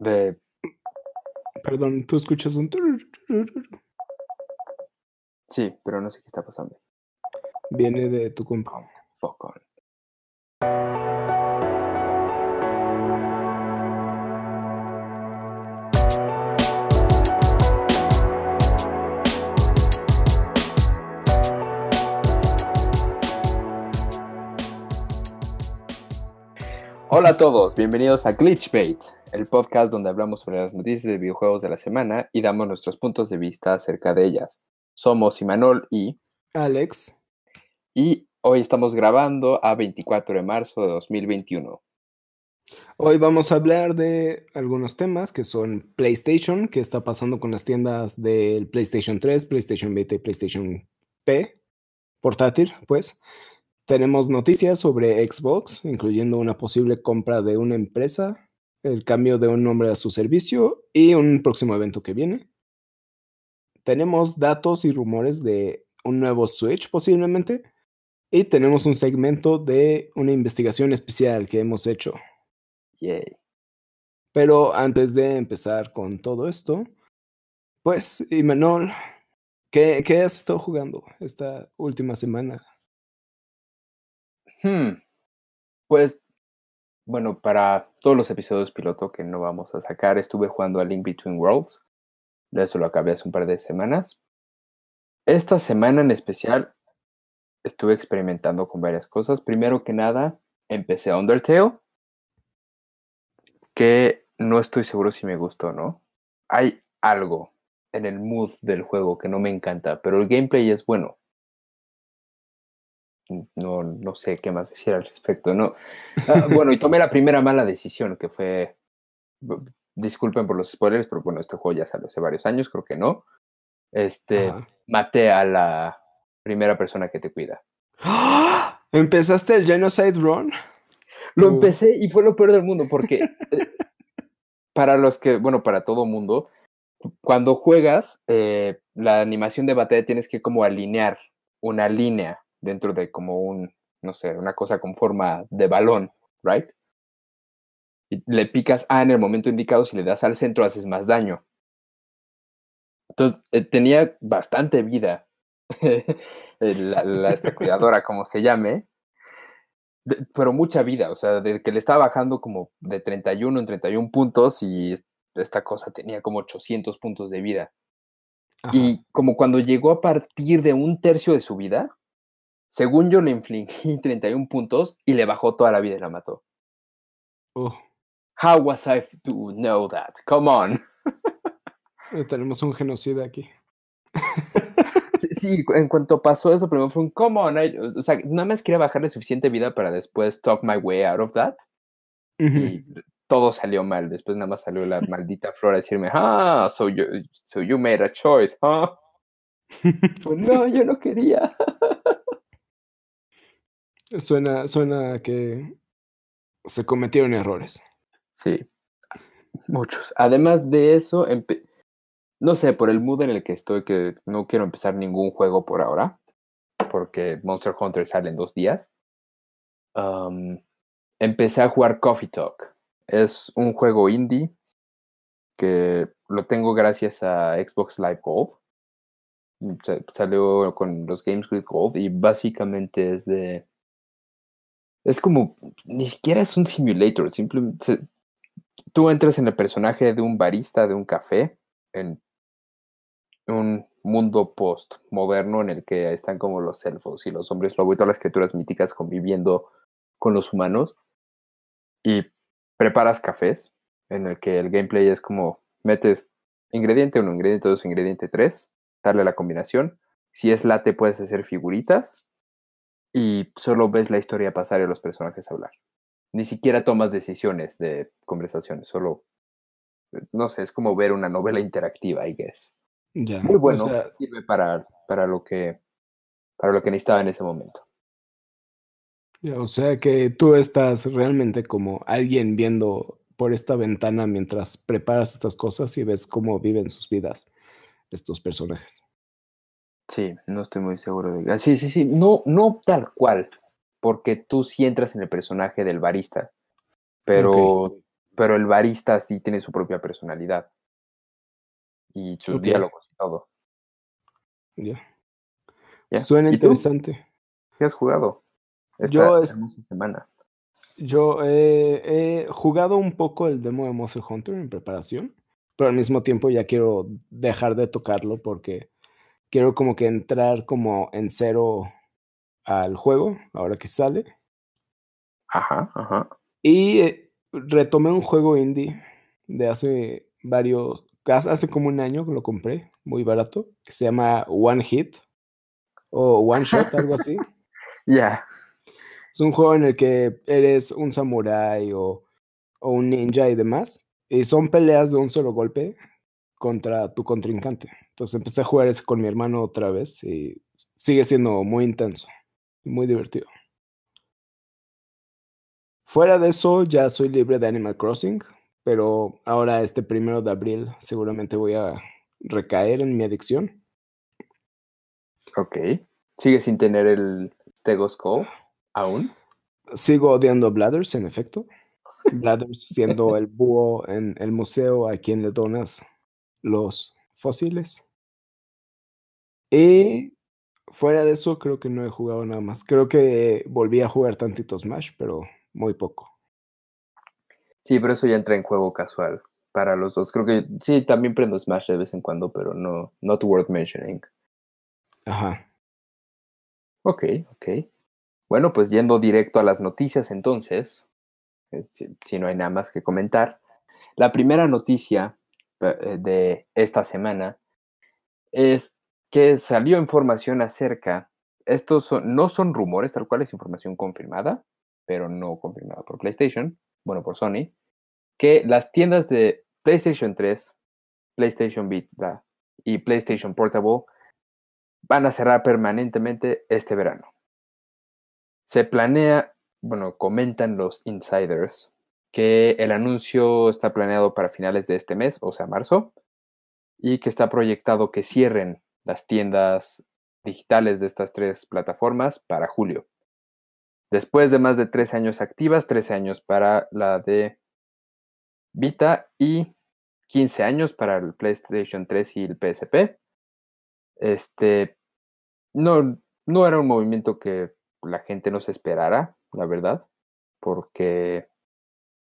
De... Perdón, tú escuchas un... Sí, pero no sé qué está pasando. Viene de tu compa. Fuck on. Hola a todos, bienvenidos a Glitchbait, el podcast donde hablamos sobre las noticias de videojuegos de la semana y damos nuestros puntos de vista acerca de ellas. Somos Imanol y Alex. y hoy estamos grabando a 24 de marzo de 2021. Hoy vamos a hablar de algunos temas que son PlayStation, qué está pasando con las tiendas del PlayStation 3, PlayStation Vita y PlayStation P, portátil, pues. Tenemos noticias sobre Xbox, incluyendo una posible compra de una empresa, el cambio de un nombre a su servicio y un próximo evento que viene. Tenemos datos y rumores de un nuevo Switch posiblemente. Y tenemos un segmento de una investigación especial que hemos hecho. Yay. Pero antes de empezar con todo esto, pues, Imanol, ¿qué, qué has estado jugando esta última semana? Hmm. Pues, bueno, para todos los episodios piloto que no vamos a sacar, estuve jugando a Link Between Worlds. Eso lo acabé hace un par de semanas. Esta semana en especial estuve experimentando con varias cosas. Primero que nada, empecé Undertale, que no estoy seguro si me gustó o no. Hay algo en el mood del juego que no me encanta, pero el gameplay es bueno. No, no sé qué más decir al respecto. No. Ah, bueno, y tomé la primera mala decisión, que fue. Disculpen por los spoilers, pero bueno, este juego ya salió hace varios años, creo que no. Este, Ajá. maté a la primera persona que te cuida. ¡Ah! ¿Empezaste el Genocide Run? Lo Uh. empecé y fue lo peor del mundo porque eh, para los que, bueno, para todo mundo, cuando juegas, eh, la animación de batalla tienes que como alinear una línea dentro de como un, no sé, una cosa con forma de balón, ¿right? Y le picas A en el momento indicado, si le das al centro haces más daño. Entonces, eh, tenía bastante vida la, la- esta cuidadora, como se llame, de- pero mucha vida, o sea, de que le estaba bajando como de 31 en 31 puntos y es- esta cosa tenía como 800 puntos de vida. Ajá. Y como cuando llegó a partir de un tercio de su vida, según yo le infligí 31 puntos y le bajó toda la vida y la mató. Uh, How was I to know that? Come on. eh, tenemos un genocida aquí. Sí, sí, en cuanto pasó eso, primero fue un come on. I-", o sea, nada más quería bajarle suficiente vida para después talk my way out of that. Y todo salió mal. Después nada más salió la maldita flor a decirme, ah, so you, so you made a choice, huh? Pues, no, yo no quería. Suena, suena a que se cometieron errores. Sí, muchos. Además de eso, no sé, por el mood en el que estoy, que no quiero empezar ningún juego por ahora, porque Monster Hunter sale en dos días. empecé a jugar Coffee Talk. Es un juego indie que lo tengo gracias a Xbox Live Gold. Mm, sa- Salió con los Games with Gold y básicamente es de. Es como. Ni siquiera es un simulator, simplemente. Tú entras en el personaje de un barista de un café en un mundo post-moderno en el que están como los elfos y los hombres lobo y todas las criaturas míticas conviviendo con los humanos. Y preparas cafés, en el que el gameplay es como metes ingrediente 1, ingrediente 2, ingrediente 3, darle la combinación. Si es latte, puedes hacer figuritas y solo ves la historia pasar y a los personajes hablar. Ni siquiera tomas decisiones de conversaciones, solo, eh, no sé, es como ver una novela interactiva, I guess. Ya. Muy bueno, O sea, sirve para, para, lo que, para lo que necesitaba en ese momento. ya, o sea que tú estás realmente como alguien viendo por esta ventana mientras preparas estas cosas y ves cómo viven sus vidas estos personajes. Sí, no estoy muy seguro de. ah, Sí, sí, sí. No, no tal cual. Porque tú sí entras en el personaje del barista. Pero pero el barista sí tiene su propia personalidad y sus diálogos y todo. Ya. ¿ya? Suena ¿Y tú? interesante. ¿Qué has jugado esta Yo es- semana? Yo eh, he jugado un poco el demo de Monster Hunter en preparación, pero al mismo tiempo ya quiero dejar de tocarlo porque quiero como que entrar como en cero al juego, ahora que sale. Ajá, ajá. Y eh, retomé un juego indie de hace varios, hace hace como un año que lo compré, muy barato, que se llama One Hit o One Shot, algo así. Ya, Es un juego en el que eres un samurái o, o un ninja y demás. Y son peleas de un solo golpe contra tu contrincante. Entonces empecé a jugar ese con mi hermano otra vez y sigue siendo muy intenso y muy divertido. Fuera de eso, ya soy libre de Animal Crossing, pero ahora este primero de abril seguramente voy a recaer en mi adicción. ok. ¿Sigue sin tener el Stethoscope aún? Sigo odiando a Blathers, en efecto. Blathers siendo el búho en el museo a quien le donas los fósiles. Y fuera de eso, creo que no he jugado nada más. Creo que volví a jugar tantito Smash, pero muy poco. Sí, pero eso ya entra en juego casual para los dos. Creo que sí, también prendo Smash de vez en cuando, pero no, not worth mentioning. Ajá. Ok, ok. Bueno, pues yendo directo a las noticias entonces, si, si no hay nada más que comentar. La primera noticia eh, de esta semana es que salió información acerca, estos no son rumores, tal cual es información confirmada, pero no confirmada por PlayStation, bueno, por Sony, que las tiendas de PlayStation 3, PlayStation Vita y PlayStation Portable van a cerrar permanentemente este verano. Se planea, bueno, comentan los insiders que el anuncio está planeado para finales de este mes, o sea, marzo, y que está proyectado que cierren las tiendas digitales de estas tres plataformas para julio. Después de más de tres años activas, 13 años para la de Vita y 15 años para el PlayStation 3 y el PSP. Este, no, no era un movimiento que la gente no se esperara, la verdad, porque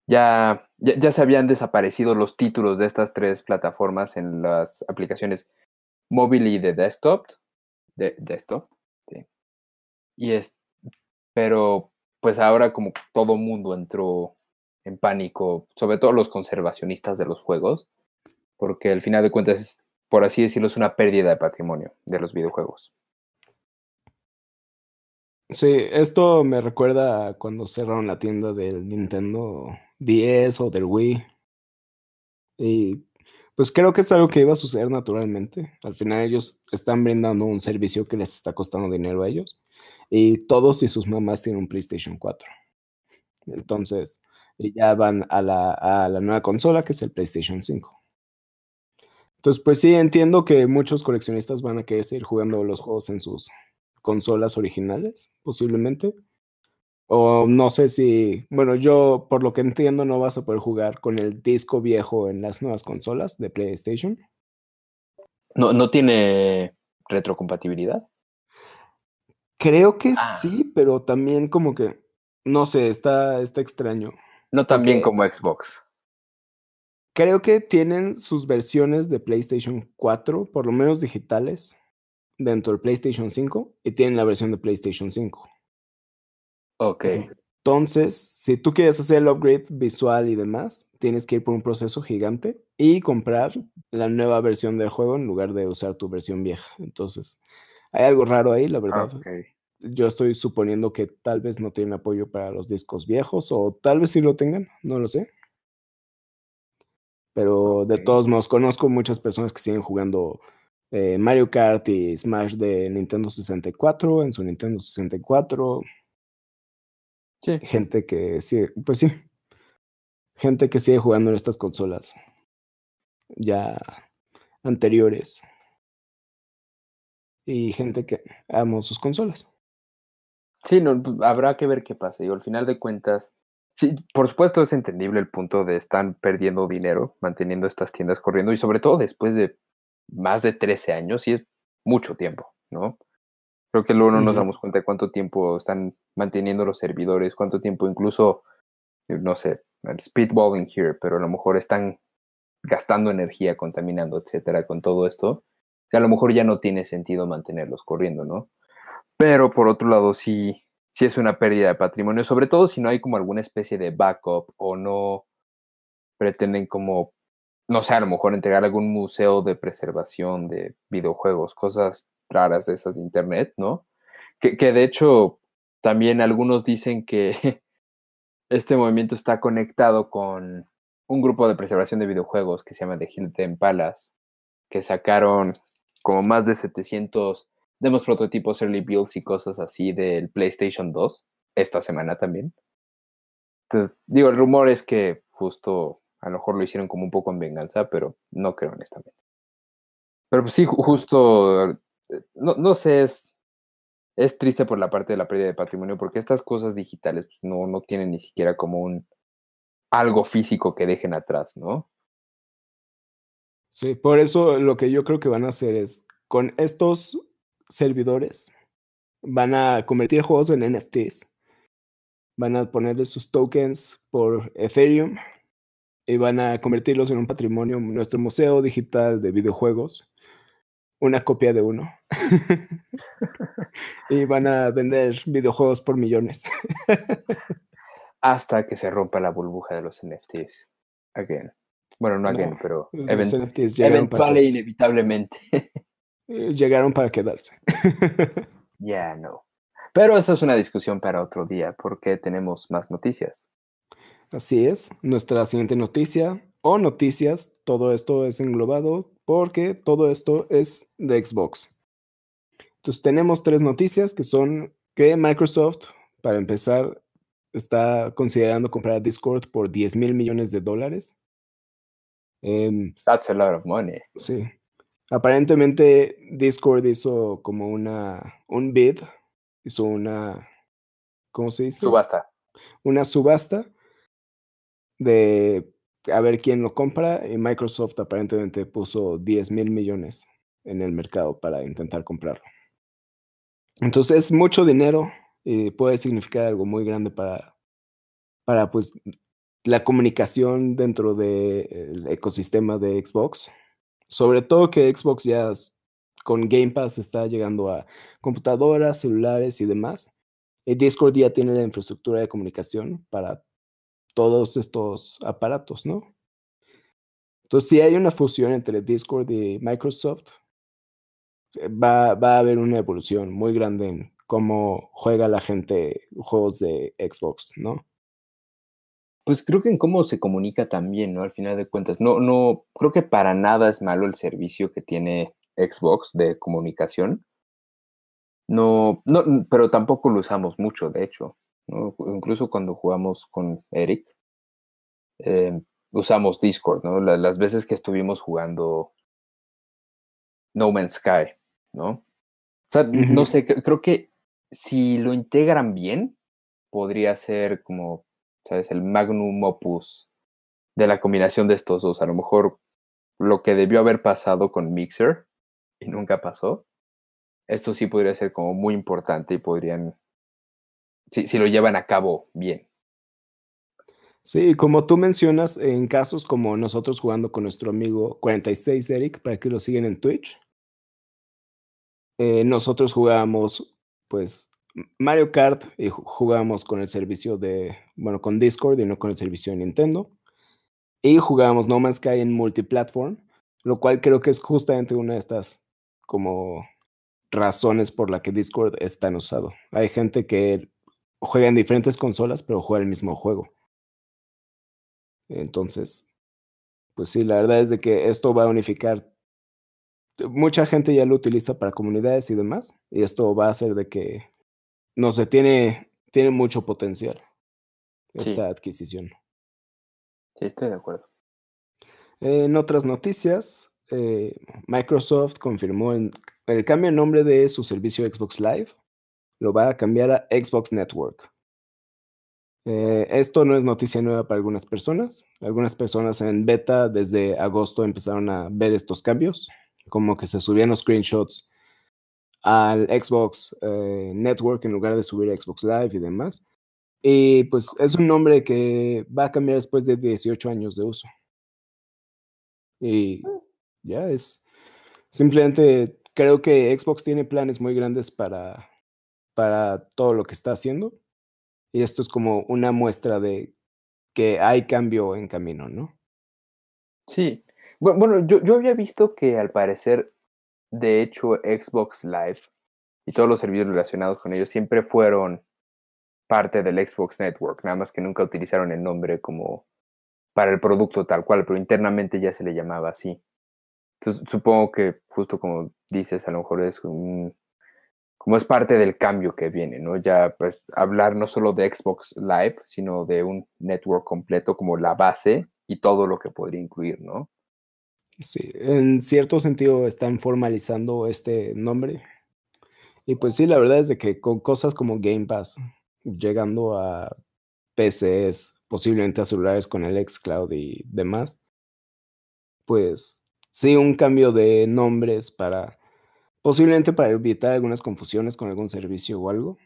ya, ya, ya se habían desaparecido los títulos de estas tres plataformas en las aplicaciones móvil y de desktop, de desktop, sí. y es, pero pues ahora como todo mundo entró en pánico, sobre todo los conservacionistas de los juegos, porque al final de cuentas, por así decirlo, es una pérdida de patrimonio de los videojuegos. Sí, esto me recuerda a cuando cerraron la tienda del Nintendo 10 o del Wii. Y pues creo que es algo que iba a suceder naturalmente. Al final ellos están brindando un servicio que les está costando dinero a ellos. Y todos y sus mamás tienen un PlayStation 4. Entonces, ya van a la, a la nueva consola que es el PlayStation 5. Entonces, pues sí, entiendo que muchos coleccionistas van a querer seguir jugando los juegos en sus consolas originales, posiblemente. O no sé si, bueno, yo por lo que entiendo no vas a poder jugar con el disco viejo en las nuevas consolas de PlayStation. ¿No, no tiene retrocompatibilidad? Creo que Ah. sí, pero también como que, no sé, está, está extraño. No tan bien como Xbox. Creo que tienen sus versiones de PlayStation 4, por lo menos digitales, dentro del PlayStation 5, y tienen la versión de PlayStation 5. Ok. Entonces, si tú quieres hacer el upgrade visual y demás, tienes que ir por un proceso gigante y comprar la nueva versión del juego en lugar de usar tu versión vieja. Entonces, hay algo raro ahí, la verdad. ok. Yo estoy suponiendo que tal vez no tienen apoyo para los discos viejos o tal vez sí lo tengan, no lo sé. Pero de Ok. todos modos, conozco muchas personas que siguen jugando eh, Mario Kart y Smash de Nintendo 64 en su Nintendo 64 Sí. gente que sigue, pues sí, gente que sigue jugando en estas consolas ya anteriores y gente que amo sus consolas. Sí, no, pues, habrá que ver qué pasa. Y al final de cuentas, Sí, por supuesto es entendible el punto de están perdiendo dinero manteniendo estas tiendas corriendo y sobre todo después de más de 13 años y es mucho tiempo, ¿no? Creo que luego no nos damos cuenta de cuánto tiempo están manteniendo los servidores, cuánto tiempo incluso, no sé, speedballing here, pero a lo mejor están gastando energía, contaminando, etcétera, con todo esto, que a lo mejor ya no tiene sentido mantenerlos corriendo, ¿no? Pero por otro lado, sí, sí es una pérdida de patrimonio, sobre todo si no hay como alguna especie de backup o no pretenden como, no sé, a lo mejor entregar algún museo de preservación de videojuegos, cosas raras de esas de internet, ¿no? Que de hecho también algunos dicen que este movimiento está conectado con un grupo de preservación de videojuegos que se llama The Hilton Palace, que sacaron como más de 700 demos prototipos, early builds y cosas así del PlayStation 2 esta semana también. Entonces, digo, el rumor es que justo a lo mejor lo hicieron como un poco en venganza, pero no creo honestamente. Pero pues sí, justo, eh, no, no sé, es, es triste por la parte de la pérdida de patrimonio, porque estas cosas digitales pues, no, no tienen ni siquiera como un algo físico que dejen atrás, ¿no? Sí, por eso lo que yo creo que van a hacer es, con estos servidores, van a convertir juegos en NFTs, van a ponerle sus tokens por Ethereum y van a convertirlos en un patrimonio, nuestro museo digital de videojuegos, una copia de uno. y van a vender videojuegos por millones. Hasta que se rompa la burbuja de los NFTs. Again. Bueno, no again, pero eventual e inevitablemente. Eh, llegaron para quedarse. Ya, no. Pero eso es una discusión para otro día, porque tenemos más noticias. Así es. Nuestra siguiente noticia o noticias, todo esto es englobado porque todo esto es de Xbox. Entonces tenemos tres noticias que son que Microsoft, para empezar, está considerando comprar Discord por 10 mil millones de dólares. Em, That's a lot of money. Sí. Aparentemente Discord hizo como una, un bid, hizo una, ¿cómo se dice? Subasta. Una subasta de a ver quién lo compra y Microsoft aparentemente puso 10 mil millones en el mercado para intentar comprarlo. Entonces es mucho dinero y puede significar algo muy grande para, para pues, la comunicación dentro del ecosistema de Xbox. Sobre todo que Xbox ya con Game Pass está llegando a computadoras, celulares y demás. Discord ya tiene la infraestructura de comunicación para todos estos aparatos, ¿no? Entonces, si hay una fusión entre Discord y Microsoft, eh, va, va a haber una evolución muy grande en cómo juega la gente juegos de Xbox, ¿no? Pues creo que en cómo se comunica también, ¿no? Al final de cuentas, no, no, creo que para nada es malo el servicio que tiene Xbox de comunicación. No, no, pero tampoco lo usamos mucho, de hecho. Incluso cuando jugamos con Eric, eh, usamos Discord, ¿no? las veces que estuvimos jugando No Man's Sky, ¿no? O sea, no sé, creo que si lo integran bien, podría ser como, ¿sabes? El magnum opus de la combinación de estos dos. A lo mejor lo que debió haber pasado con Mixer y nunca pasó, esto sí podría ser como muy importante y podrían si, lo llevan a cabo bien. Sí, como tú mencionas, en casos como nosotros jugando con nuestro amigo 46 Eric, para que lo siguen en Twitch, eh, nosotros jugábamos, pues, Mario Kart y jugábamos con el servicio de, bueno, con Discord y no con el servicio de Nintendo. Y jugábamos No Man's Sky en multiplatform, lo cual creo que es justamente una de estas como razones por la que Discord es tan usado. Hay gente que juega en diferentes consolas, pero juega el mismo juego. Entonces, pues sí, la verdad es de que esto va a unificar. Mucha gente ya lo utiliza para comunidades y demás, y esto va a hacer de que, no sé, tiene, tiene mucho potencial esta adquisición. Sí, estoy de acuerdo. En otras noticias, eh, Microsoft confirmó el cambio de nombre de su servicio Xbox Live lo va a cambiar a Xbox Network. Eh, esto no es noticia nueva para algunas personas. Algunas personas en beta desde agosto empezaron a ver estos cambios, como que se subían los screenshots al Xbox eh, Network en lugar de subir a Xbox Live y demás. Y pues es un nombre que va a cambiar después de 18 años de uso. Y ya es. Simplemente creo que Xbox tiene planes muy grandes para, para todo lo que está haciendo. Y esto es como una muestra de que hay cambio en camino, ¿no? Sí. Bueno, yo, yo había visto que al parecer, de hecho, Xbox Live y todos los servicios relacionados con ellos siempre fueron parte del Xbox Network, nada más que nunca utilizaron el nombre como para el producto tal cual, pero internamente ya se le llamaba así. Entonces, supongo que justo como dices, a lo mejor es un, como es parte del cambio que viene, ¿no? Ya pues hablar no solo de Xbox Live, sino de un network completo como la base y todo lo que podría incluir, ¿no? Sí, en cierto sentido están formalizando este nombre. Y pues sí, la verdad es de que con cosas como Game Pass, llegando a PCs, posiblemente a celulares con el xCloud y demás, pues sí, un cambio de nombres para Posiblemente para evitar algunas confusiones con algún servicio o algo,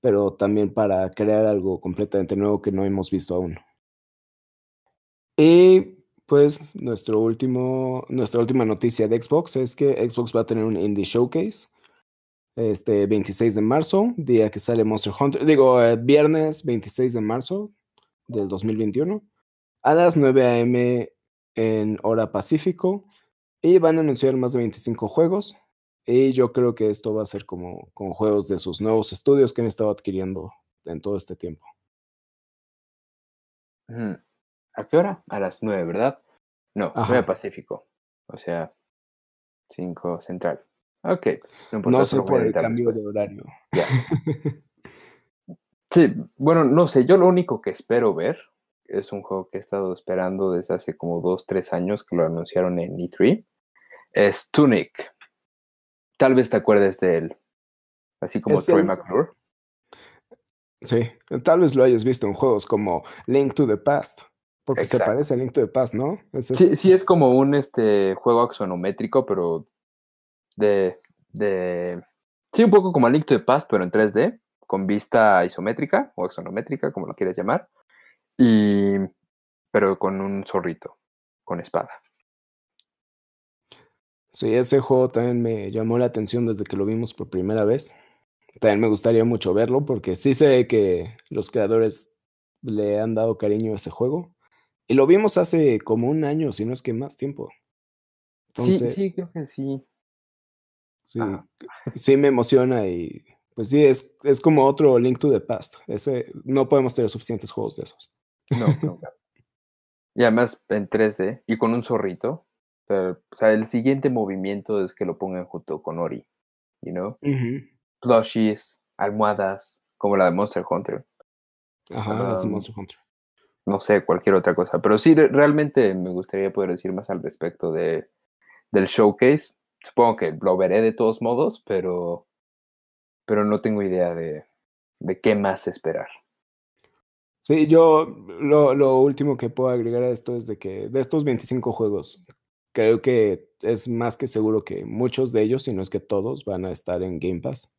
pero también para crear algo completamente nuevo que no hemos visto aún. Y pues nuestro último, nuestra última noticia de Xbox es que Xbox va a tener un Indie Showcase este 26 de marzo, día que sale Monster Hunter, digo, eh, viernes 26 de marzo del 2021, a las 9 a.m. en hora Pacífico, y van a anunciar más de 25 juegos. Y yo creo que esto va a ser como con juegos de sus nuevos estudios que han estado adquiriendo en todo este tiempo. ¿A qué hora? A las 9, ¿verdad? No, 9 Pacífico. O sea, 5 Central. Ok. No, no sé por el cambio de horario. sí, bueno, no sé. Yo lo único que espero ver es un juego que he estado esperando desde hace como 2, 3 años que lo anunciaron en E3 es Tunic. Tal vez te acuerdes de él, así como Troy McClure. Sí, tal vez lo hayas visto en juegos como Link to the Past, porque se parece a Link to the Past, ¿no? sí, sí, es como un este, juego axonométrico, pero de, de... Sí, un poco como Link to the Past, pero en 3D, con vista isométrica o axonométrica, como lo quieras llamar, y... pero con un zorrito, con espada. Sí, ese juego también me llamó la atención desde que lo vimos por primera vez. También me gustaría mucho verlo porque sí sé que los creadores le han dado cariño a ese juego. Y lo vimos hace como un año, si no es que más tiempo. sí, sí, creo que sí. Sí, sí me emociona y pues sí, es, es como otro Link to the Past. Ese, no podemos tener suficientes juegos de esos. No, no. y además en 3D y con un zorrito o sea, el siguiente movimiento es que lo pongan junto con Ori, you know? Plushies, almohadas, como la de Monster Hunter. Ajá, Monster Hunter. No sé, cualquier otra cosa. Pero sí, realmente me gustaría poder decir más al respecto de, del showcase. Supongo que lo veré de todos modos, pero, pero no tengo idea de, de qué más esperar. Sí, yo lo, lo, último que puedo agregar a esto es de que de estos 25 juegos, creo que es más que seguro que muchos de ellos, si no es que todos, van a estar en Game Pass.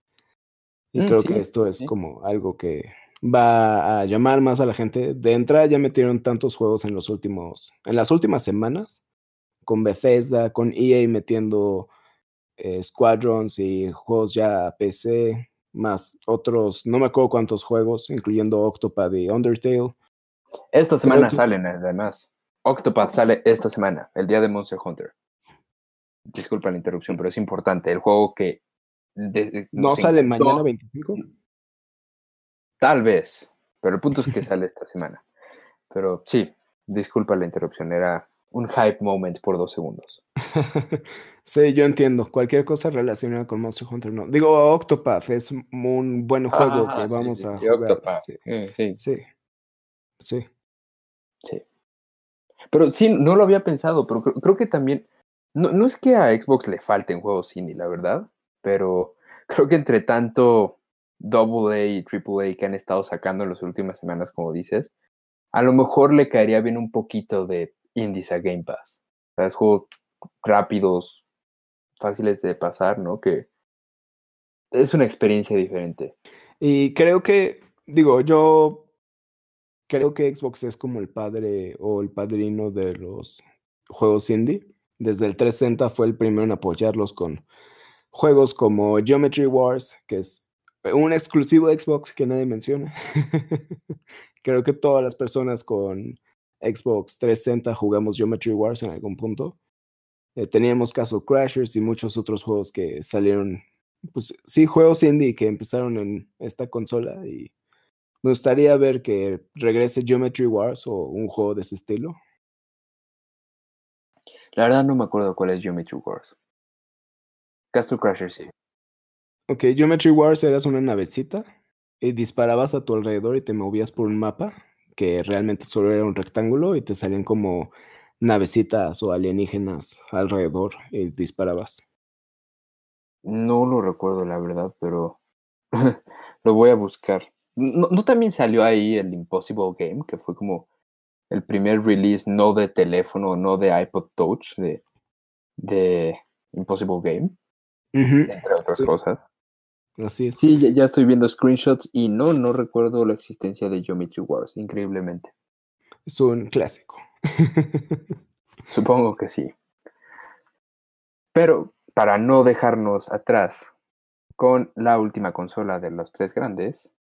Y mm, creo que esto es como algo que va a llamar más a la gente. De entrada ya metieron tantos juegos en los últimos, en las últimas semanas, con Bethesda, con EA metiendo eh, Squadrons y juegos ya PC, más otros, no me acuerdo cuántos juegos, incluyendo Octopad y Undertale. Esta semana salen además. Octopath sale esta semana, el día de Monster Hunter. Disculpa la interrupción, pero es importante. El juego que. ¿No sale mañana 25? Tal vez, pero el punto es que sale esta semana. Pero sí, disculpa la interrupción, era un hype moment por dos segundos. sí, yo entiendo. Cualquier cosa relacionada con Monster Hunter no. Digo, Octopath es un buen juego que vamos a jugar. Eh, sí, sí. Sí. Sí. Pero sí, no lo había pensado, pero creo, que también, no, no, es que a Xbox le falten juegos indie, la verdad, pero creo que entre tanto AA y AAA que han estado sacando en las últimas semanas, como dices, a lo mejor le caería bien un poquito de indies a Game Pass. O sea, es juegos rápidos, fáciles de pasar, ¿no? Que es una experiencia diferente. Y creo que, digo, yo creo que Xbox es como el padre o el padrino de los juegos indie. Desde el 360 fue el primero en apoyarlos con juegos como Geometry Wars, que es un exclusivo de Xbox que nadie menciona. Creo que todas las personas con Xbox 360 jugamos Geometry Wars en algún punto. Eh, teníamos Castle Crashers y muchos otros juegos que salieron, pues sí, juegos indie que empezaron en esta consola y me gustaría ver que regrese Geometry Wars o un juego de ese estilo. La verdad no me acuerdo cuál es Geometry Wars. Castle Crashers sí. Ok, Geometry Wars eras una navecita y disparabas a tu alrededor y te movías por un mapa que realmente solo era un rectángulo y te salían como navecitas o alienígenas alrededor y disparabas. No lo recuerdo la verdad, pero lo voy a buscar. ¿No, ¿No, también salió ahí el Impossible Game, que fue como el primer release no de teléfono, no de iPod Touch, de, de Impossible Game? Entre otras cosas. Así es. Sí, ya, estoy viendo screenshots y no, no recuerdo la existencia de Geometry Wars, increíblemente. Es un clásico. Supongo que sí. Pero para no dejarnos atrás con la última consola de los tres grandes,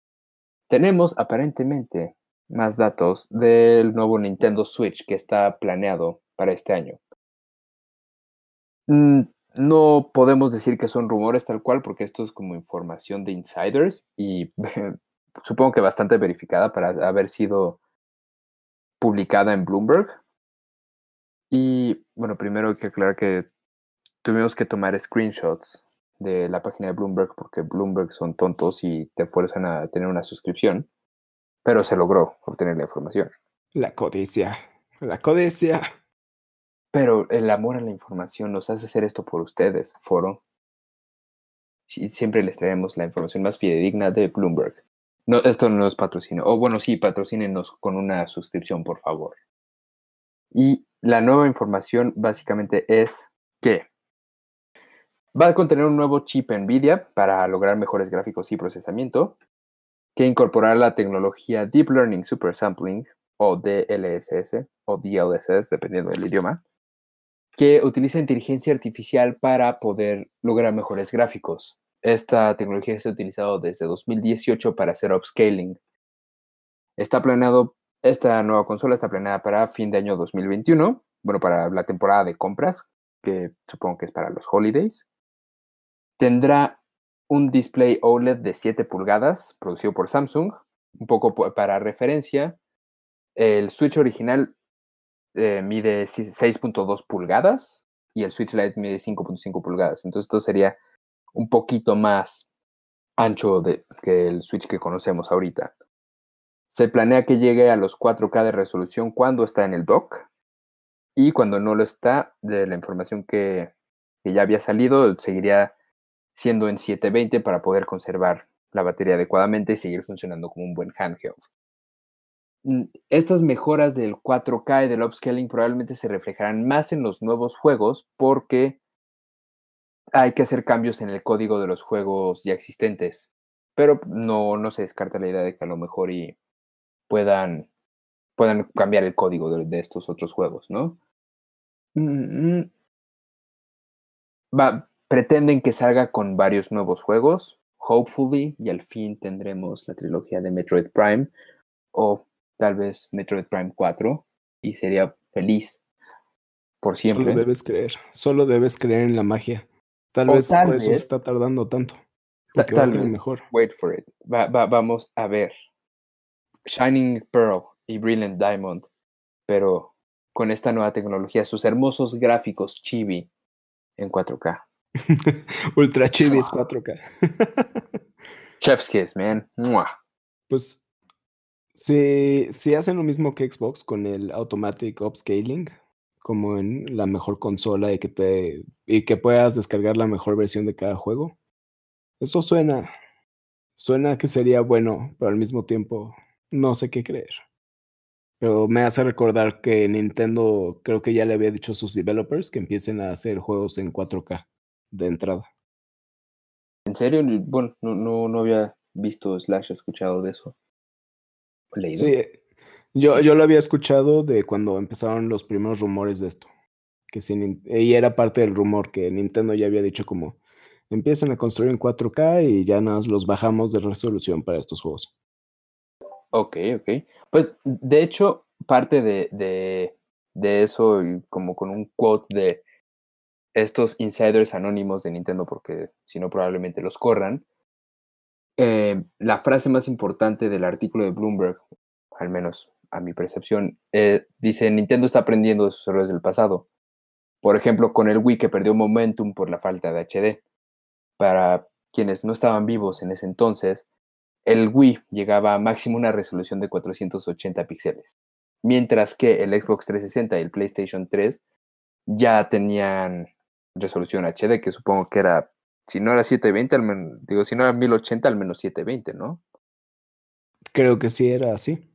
tenemos aparentemente más datos del nuevo Nintendo Switch que está planeado para este año. Mm, no podemos decir que son rumores tal cual, porque esto es como información de insiders y supongo que bastante verificada para haber sido publicada en Bloomberg. Y bueno, primero hay que aclarar que tuvimos que tomar screenshots de la página de Bloomberg porque Bloomberg son tontos y te fuerzan a tener una suscripción, pero se logró obtener la información. La codicia, la codicia. Pero el amor a la información nos hace hacer esto por ustedes, foro. siempre les traemos la información más fidedigna de Bloomberg. No, esto no es patrocinio. O bueno, sí, patrocínenos con una suscripción, por favor. Y la nueva información básicamente es que va a contener un nuevo chip NVIDIA para lograr mejores gráficos y procesamiento, que incorporará la tecnología Deep Learning Super Sampling, o DLSS, o DLSS, dependiendo del idioma, que utiliza inteligencia artificial para poder lograr mejores gráficos. Esta tecnología se ha utilizado desde 2018 para hacer upscaling. Está planeado, esta nueva consola está planeada para fin de año 2021, bueno, para la temporada de compras, que supongo que es para los holidays. Tendrá un display OLED de 7 pulgadas, producido por Samsung. Un poco para referencia, el Switch original eh, mide 6.2 pulgadas y el Switch Lite mide 5.5 pulgadas. Entonces esto sería un poquito más ancho de, que el Switch que conocemos ahorita. Se planea que llegue a los 4K de resolución cuando está en el dock y cuando no lo está, de la información que, que ya había salido, seguiría siendo en 720 para poder conservar la batería adecuadamente y seguir funcionando como un buen handheld. Mm, estas mejoras del 4K y del upscaling probablemente se reflejarán más en los nuevos juegos porque hay que hacer cambios en el código de los juegos ya existentes. Pero no, no se descarta la idea de que a lo mejor y puedan, puedan cambiar el código de, estos otros juegos, ¿no? Mm, mm. Va, pretenden que salga con varios nuevos juegos. Hopefully, y al fin tendremos la trilogía de Metroid Prime. O tal vez Metroid Prime 4 y sería feliz por siempre. Solo debes creer, solo debes creer en la magia. Tal vez por eso está tardando tanto. tal vez, mejor. Wait for it. vamos a ver. Shining Pearl y Brilliant Diamond, pero con esta nueva tecnología, sus hermosos gráficos chibi en 4K. Ultra chibi es 4K. Chef's kiss, man. Pues si, si hacen lo mismo que Xbox con el Automatic Upscaling, como en la mejor consola y que, te, y que puedas descargar la mejor versión de cada juego. Eso suena, Suena que sería bueno, pero al mismo tiempo no sé qué creer. Pero me hace recordar que Nintendo creo que ya le había dicho a sus developers que empiecen a hacer juegos en 4K de entrada. ¿En serio? Bueno, no, no, no había visto slash escuchado de eso. Leído. Sí, yo, yo lo había escuchado de cuando empezaron los primeros rumores de esto. Que si, y era parte del rumor que Nintendo ya había dicho como empiecen a construir en 4K y ya nada los bajamos de resolución para estos juegos. Ok, ok. Pues de hecho, parte de, de, de eso, y como con un quote de estos insiders anónimos de Nintendo, porque si no probablemente los corran, eh, la frase más importante del artículo de Bloomberg, al menos a mi percepción, eh, dice, Nintendo está aprendiendo de sus errores del pasado. Por ejemplo, con el Wii que perdió momentum por la falta de HD. Para quienes no estaban vivos en ese entonces, el Wii llegaba a máximo una resolución de 480 píxeles, mientras que el Xbox 360 y el PlayStation 3 ya tenían resolución HD, que supongo que era, si no era 720, al menos, digo, si no era 1080, al menos 720, ¿no? Creo que sí era así.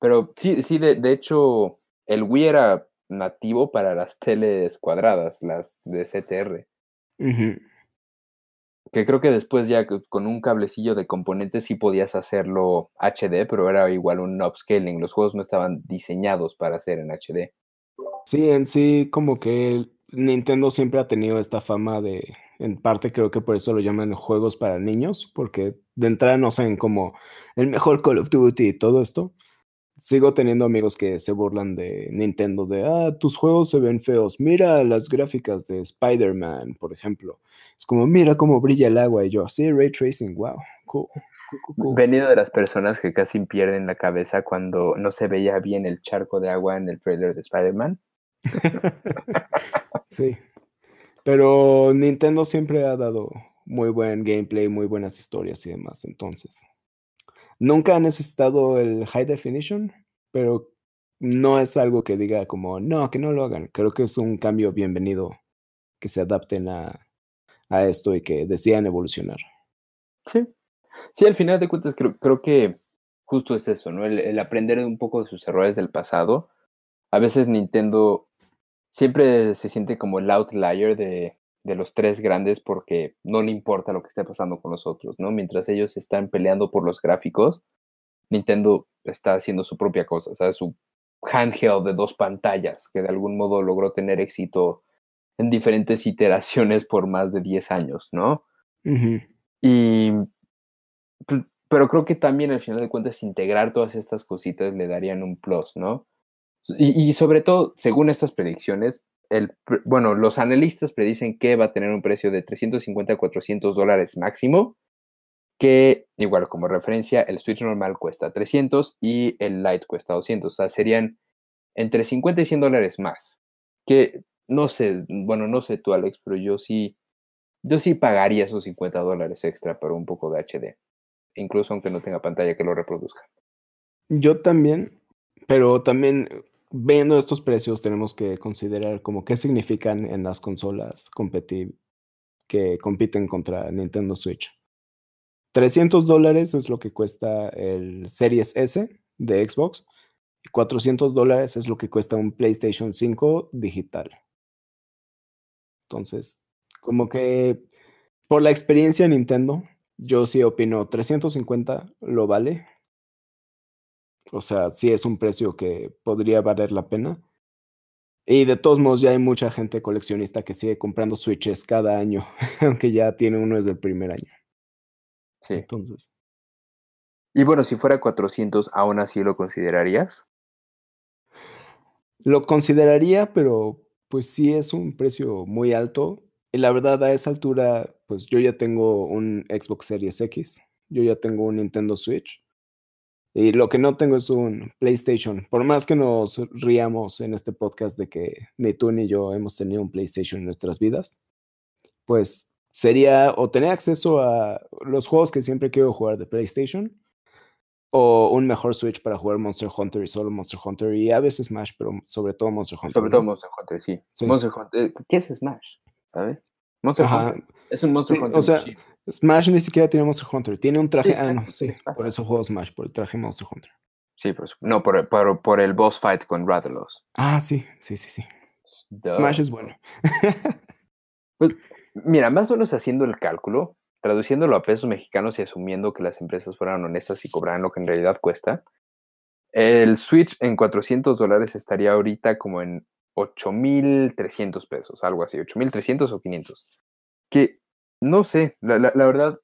Pero sí, sí, de, de hecho, el Wii era nativo para las teles cuadradas, las de CTR. Que creo que después ya con un cablecillo de componentes sí podías hacerlo HD, pero era igual un upscaling. Los juegos no estaban diseñados para hacer en HD. Sí, en sí, como que Nintendo siempre ha tenido esta fama de, en parte creo que por eso lo llaman juegos para niños, porque de entrada no saben como el mejor Call of Duty y todo esto. Sigo teniendo amigos que se burlan de Nintendo, de, ah, tus juegos se ven feos, mira las gráficas de Spider-Man, por ejemplo. Es como, mira cómo brilla el agua y yo, sí, ray tracing, wow, cool. Venido de las personas que casi pierden la cabeza cuando no se veía bien el charco de agua en el trailer de Spider-Man. sí. Pero Nintendo siempre ha dado muy buen gameplay, muy buenas historias y demás. Entonces, nunca ha necesitado el high definition, pero no es algo que diga como, no, que no lo hagan. Creo que es un cambio bienvenido que se adapten a, a esto y que decidan evolucionar. Sí. Sí, al final de cuentas creo, creo que justo es eso, ¿no? El, el aprender un poco de sus errores del pasado. A veces Nintendo siempre se siente como el outlier de, de los tres grandes porque no le importa lo que esté pasando con los otros, ¿no? Mientras ellos están peleando por los gráficos, Nintendo está haciendo su propia cosa, o sea, su handheld de dos pantallas, que de algún modo logró tener éxito en diferentes iteraciones por más de 10 años, ¿no? Y, pero creo que también al final de cuentas integrar todas estas cositas le darían un plus, ¿no? Y, sobre todo, según estas predicciones, el, bueno, los analistas predicen que va a tener un precio de 350 a 400 dólares máximo, que igual como referencia, el Switch normal cuesta 300 y el Lite cuesta 200, o sea, serían entre 50 y 100 dólares más, que no sé, bueno, no sé tú Alex, pero yo sí, yo sí pagaría esos 50 dólares extra por un poco de HD, incluso aunque no tenga pantalla que lo reproduzca. Yo también, pero también viendo estos precios tenemos que considerar como qué significan en las consolas que compiten contra Nintendo Switch. 300 dólares es lo que cuesta el Series S de Xbox y 400 dólares es lo que cuesta un PlayStation 5 digital. Entonces, como que por la experiencia Nintendo, yo sí opino 350 lo vale, o sea, sí es un precio que podría valer la pena. Y de todos modos, ya hay mucha gente coleccionista que sigue comprando Switches cada año, aunque ya tiene uno desde el primer año. Sí. Entonces. Y bueno, si fuera 400, ¿aún así lo considerarías? Lo consideraría, pero pues sí es un precio muy alto. Y la verdad, a esa altura, pues yo ya tengo un Xbox Series X, yo ya tengo un Nintendo Switch. Y lo que no tengo es un PlayStation. Por más que nos riamos en este podcast de que ni tú ni yo hemos tenido un PlayStation en nuestras vidas, pues sería o tener acceso a los juegos que siempre quiero jugar de PlayStation o un mejor Switch para jugar Monster Hunter y solo Monster Hunter y a veces Smash, pero sobre todo Monster Hunter. Sobre todo Monster Hunter, sí. Monster Hunter. ¿Qué es Smash? ¿Sabes? Monster Hunter. Es un Monster Hunter. O sea, Smash ni siquiera tiene Monster Hunter. Tiene un traje. ah, no, sí. Por eso juego Smash, por el traje Monster Hunter. Sí, por no, por, por, por el boss fight con Rathalos. Ah, sí, sí, sí, sí. Smash es bueno. pues, mira, más o menos haciendo el cálculo, traduciéndolo a pesos mexicanos y asumiendo que las empresas fueran honestas y cobraran lo que en realidad cuesta, el Switch en 400 dólares estaría ahorita como en 8.300 pesos, algo así, 8.300 o 500. Que no sé, la, la, verdad,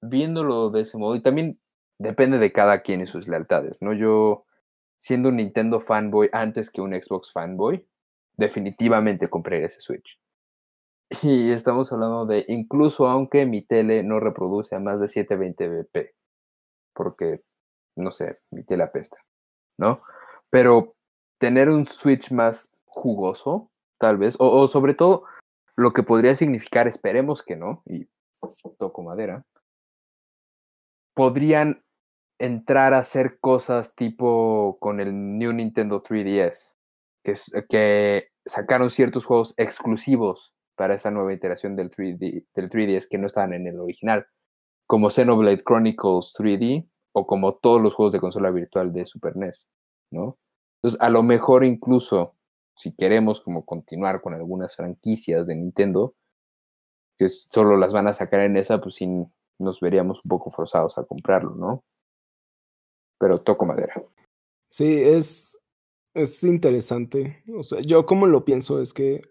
viéndolo de ese modo, y también depende de cada quien y sus lealtades, ¿no? Yo, siendo un Nintendo fanboy antes que un Xbox fanboy, definitivamente compré ese Switch. Y estamos hablando de, incluso aunque mi tele no reproduce a más de 720p, porque, no sé, mi tele apesta, ¿no? Pero tener un Switch más jugoso, tal vez, o, sobre todo lo que podría significar, esperemos que no, y toco madera, podrían entrar a hacer cosas tipo con el New Nintendo 3DS, que, que sacaron ciertos juegos exclusivos para esa nueva iteración del, 3D, del 3DS que no estaban en el original, como Xenoblade Chronicles 3D o como todos los juegos de consola virtual de Super NES, ¿no? Entonces, a lo mejor incluso si queremos como continuar con algunas franquicias de Nintendo, que solo las van a sacar en esa, pues sí nos veríamos un poco forzados a comprarlo, ¿no? Pero toco madera. Sí, es, es interesante. O sea, yo como lo pienso es que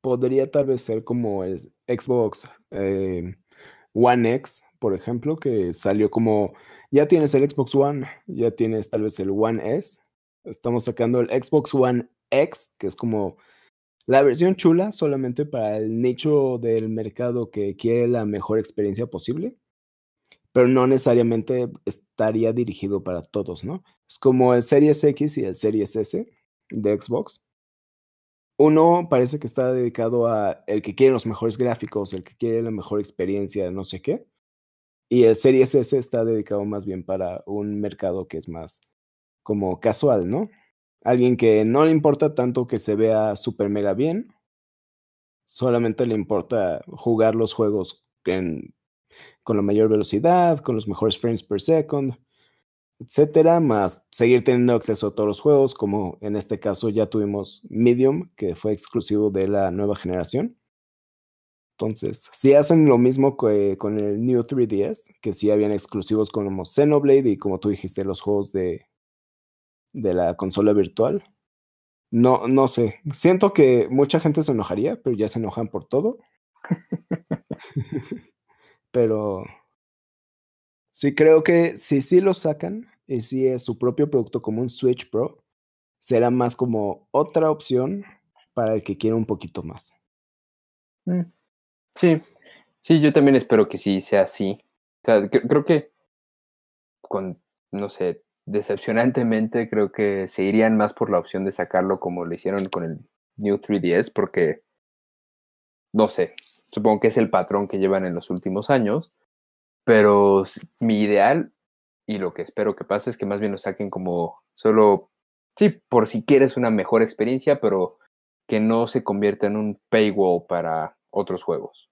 podría tal vez ser como el Xbox eh, One X, por ejemplo, que salió como, ya tienes el Xbox One, ya tienes tal vez el One S, estamos sacando el Xbox One X, que es como la versión chula solamente para el nicho del mercado que quiere la mejor experiencia posible, pero no necesariamente estaría dirigido para todos, ¿no? Es como el Series X y el Series S de Xbox. Uno parece que está dedicado a el que quiere los mejores gráficos, el que quiere la mejor experiencia, no sé qué. Y el Series S está dedicado más bien para un mercado que es más como casual, ¿no? Alguien que no le importa tanto que se vea súper mega bien, solamente le importa jugar los juegos con la mayor velocidad, con los mejores frames per second, etcétera, más seguir teniendo acceso a todos los juegos, como en este caso ya tuvimos Medium, que fue exclusivo de la nueva generación. Entonces, si hacen lo mismo con el New 3DS, que sí habían exclusivos como Xenoblade y como tú dijiste, los juegos de de la consola virtual. No, no sé. Siento que mucha gente se enojaría, pero ya se enojan por todo. pero sí creo que si sí lo sacan y si es su propio producto como un Switch Pro, será más como otra opción para el que quiera un poquito más. Mm. Sí, sí, yo también espero que sí sea así. O sea, creo que con, no sé, decepcionantemente creo que se irían más por la opción de sacarlo como lo hicieron con el New 3DS, porque no sé, supongo que es el patrón que llevan en los últimos años, pero mi ideal y lo que espero que pase es que más bien lo saquen como solo, sí, por si quieres una mejor experiencia, pero que no se convierta en un paywall para otros juegos.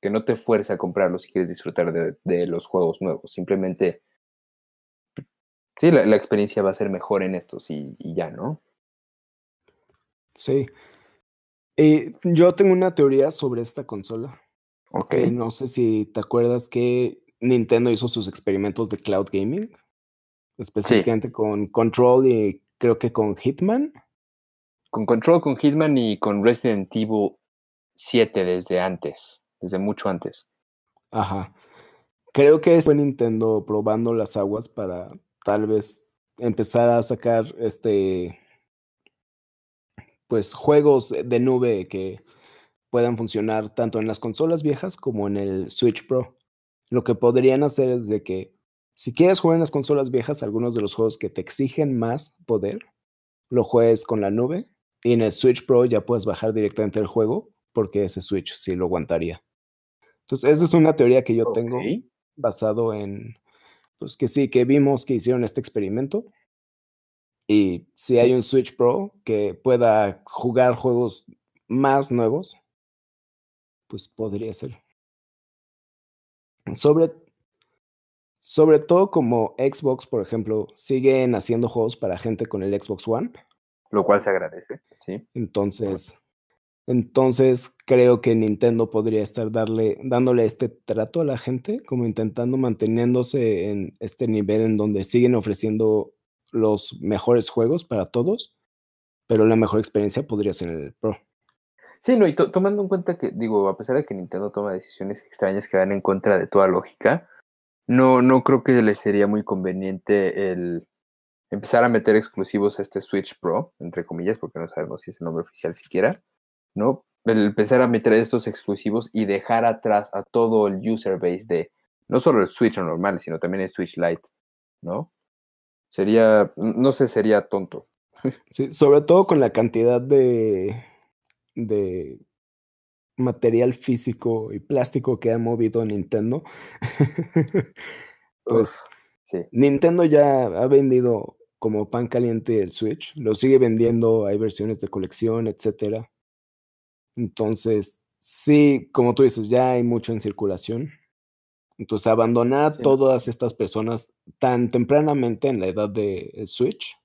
Que no te fuerce a comprarlo si quieres disfrutar de, de los juegos nuevos. Simplemente Sí, la, experiencia va a ser mejor en estos y, ya, ¿no? Sí. Eh, yo tengo una teoría sobre esta consola. Ok. no sé si te acuerdas que Nintendo hizo sus experimentos de cloud gaming, específicamente con Control y creo que con Hitman. Con Control, con Hitman y con Resident Evil 7 desde antes, desde mucho antes. Ajá. Creo que fue Nintendo probando las aguas para tal vez empezar a sacar este pues juegos de nube que puedan funcionar tanto en las consolas viejas como en el Switch Pro. Lo que podrían hacer es de que si quieres jugar en las consolas viejas algunos de los juegos que te exigen más poder, lo juegues con la nube y en el Switch Pro ya puedes bajar directamente el juego porque ese Switch sí lo aguantaría. Entonces, esa es una teoría que yo tengo basado en pues que sí, que vimos que hicieron este experimento. Y si hay un Switch Pro que pueda jugar juegos más nuevos, pues podría ser. Sobre, sobre todo como Xbox, por ejemplo, siguen haciendo juegos para gente con el Xbox One. Lo cual se agradece, sí. Entonces, entonces creo que Nintendo podría estar darle, dándole este trato a la gente, como intentando manteniéndose en este nivel en donde siguen ofreciendo los mejores juegos para todos, pero la mejor experiencia podría ser el Pro. Sí, no, y tomando en cuenta que, digo, a pesar de que Nintendo toma decisiones extrañas que van en contra de toda lógica, no, no creo que le sería muy conveniente el empezar a meter exclusivos a este Switch Pro, entre comillas, porque no sabemos si es el nombre oficial siquiera, ¿no? El empezar a meter estos exclusivos y dejar atrás a todo el user base de no solo el Switch normal, sino también el Switch Lite, ¿no? Sería, no sé, sería tonto. Sí, sobre todo con la cantidad de, de material físico y plástico que ha movido Nintendo. pues sí. Nintendo ya ha vendido como pan caliente el Switch, lo sigue vendiendo, hay versiones de colección, etcétera. Entonces, sí, como tú dices, ya hay mucho en circulación. Entonces, abandonar a todas estas personas tan tempranamente en la edad del Switch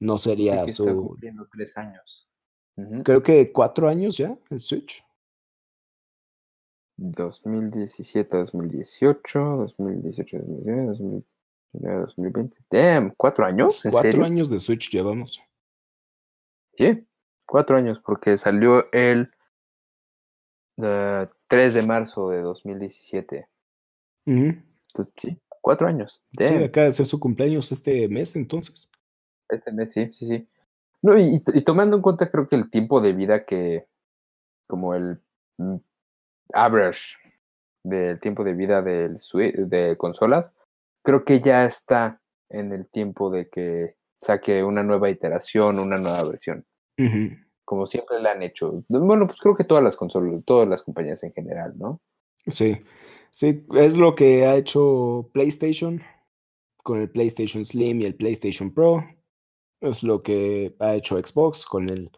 no sería su. Está cumpliendo tres años. Creo que cuatro años ya el Switch. 2017, 2018, 2018, 2019, 2020. Damn, ¿cuatro años? cuatro años de Switch llevamos. Sí, cuatro años, porque salió el 3 de marzo de 2017. Entonces, sí, cuatro años. Sí, acaba de ser su cumpleaños este mes, entonces. Este mes, sí, sí, sí. No, y, tomando en cuenta, creo que el tiempo de vida que, como el mm, average del tiempo de vida del de consolas, creo que ya está en el tiempo de que saque una nueva iteración, una nueva versión. Como siempre le han hecho. Bueno, pues creo que todas las consolas, todas las compañías en general, ¿no? Sí, sí, es lo que ha hecho PlayStation con el PlayStation Slim y el PlayStation Pro. Es lo que ha hecho Xbox con el.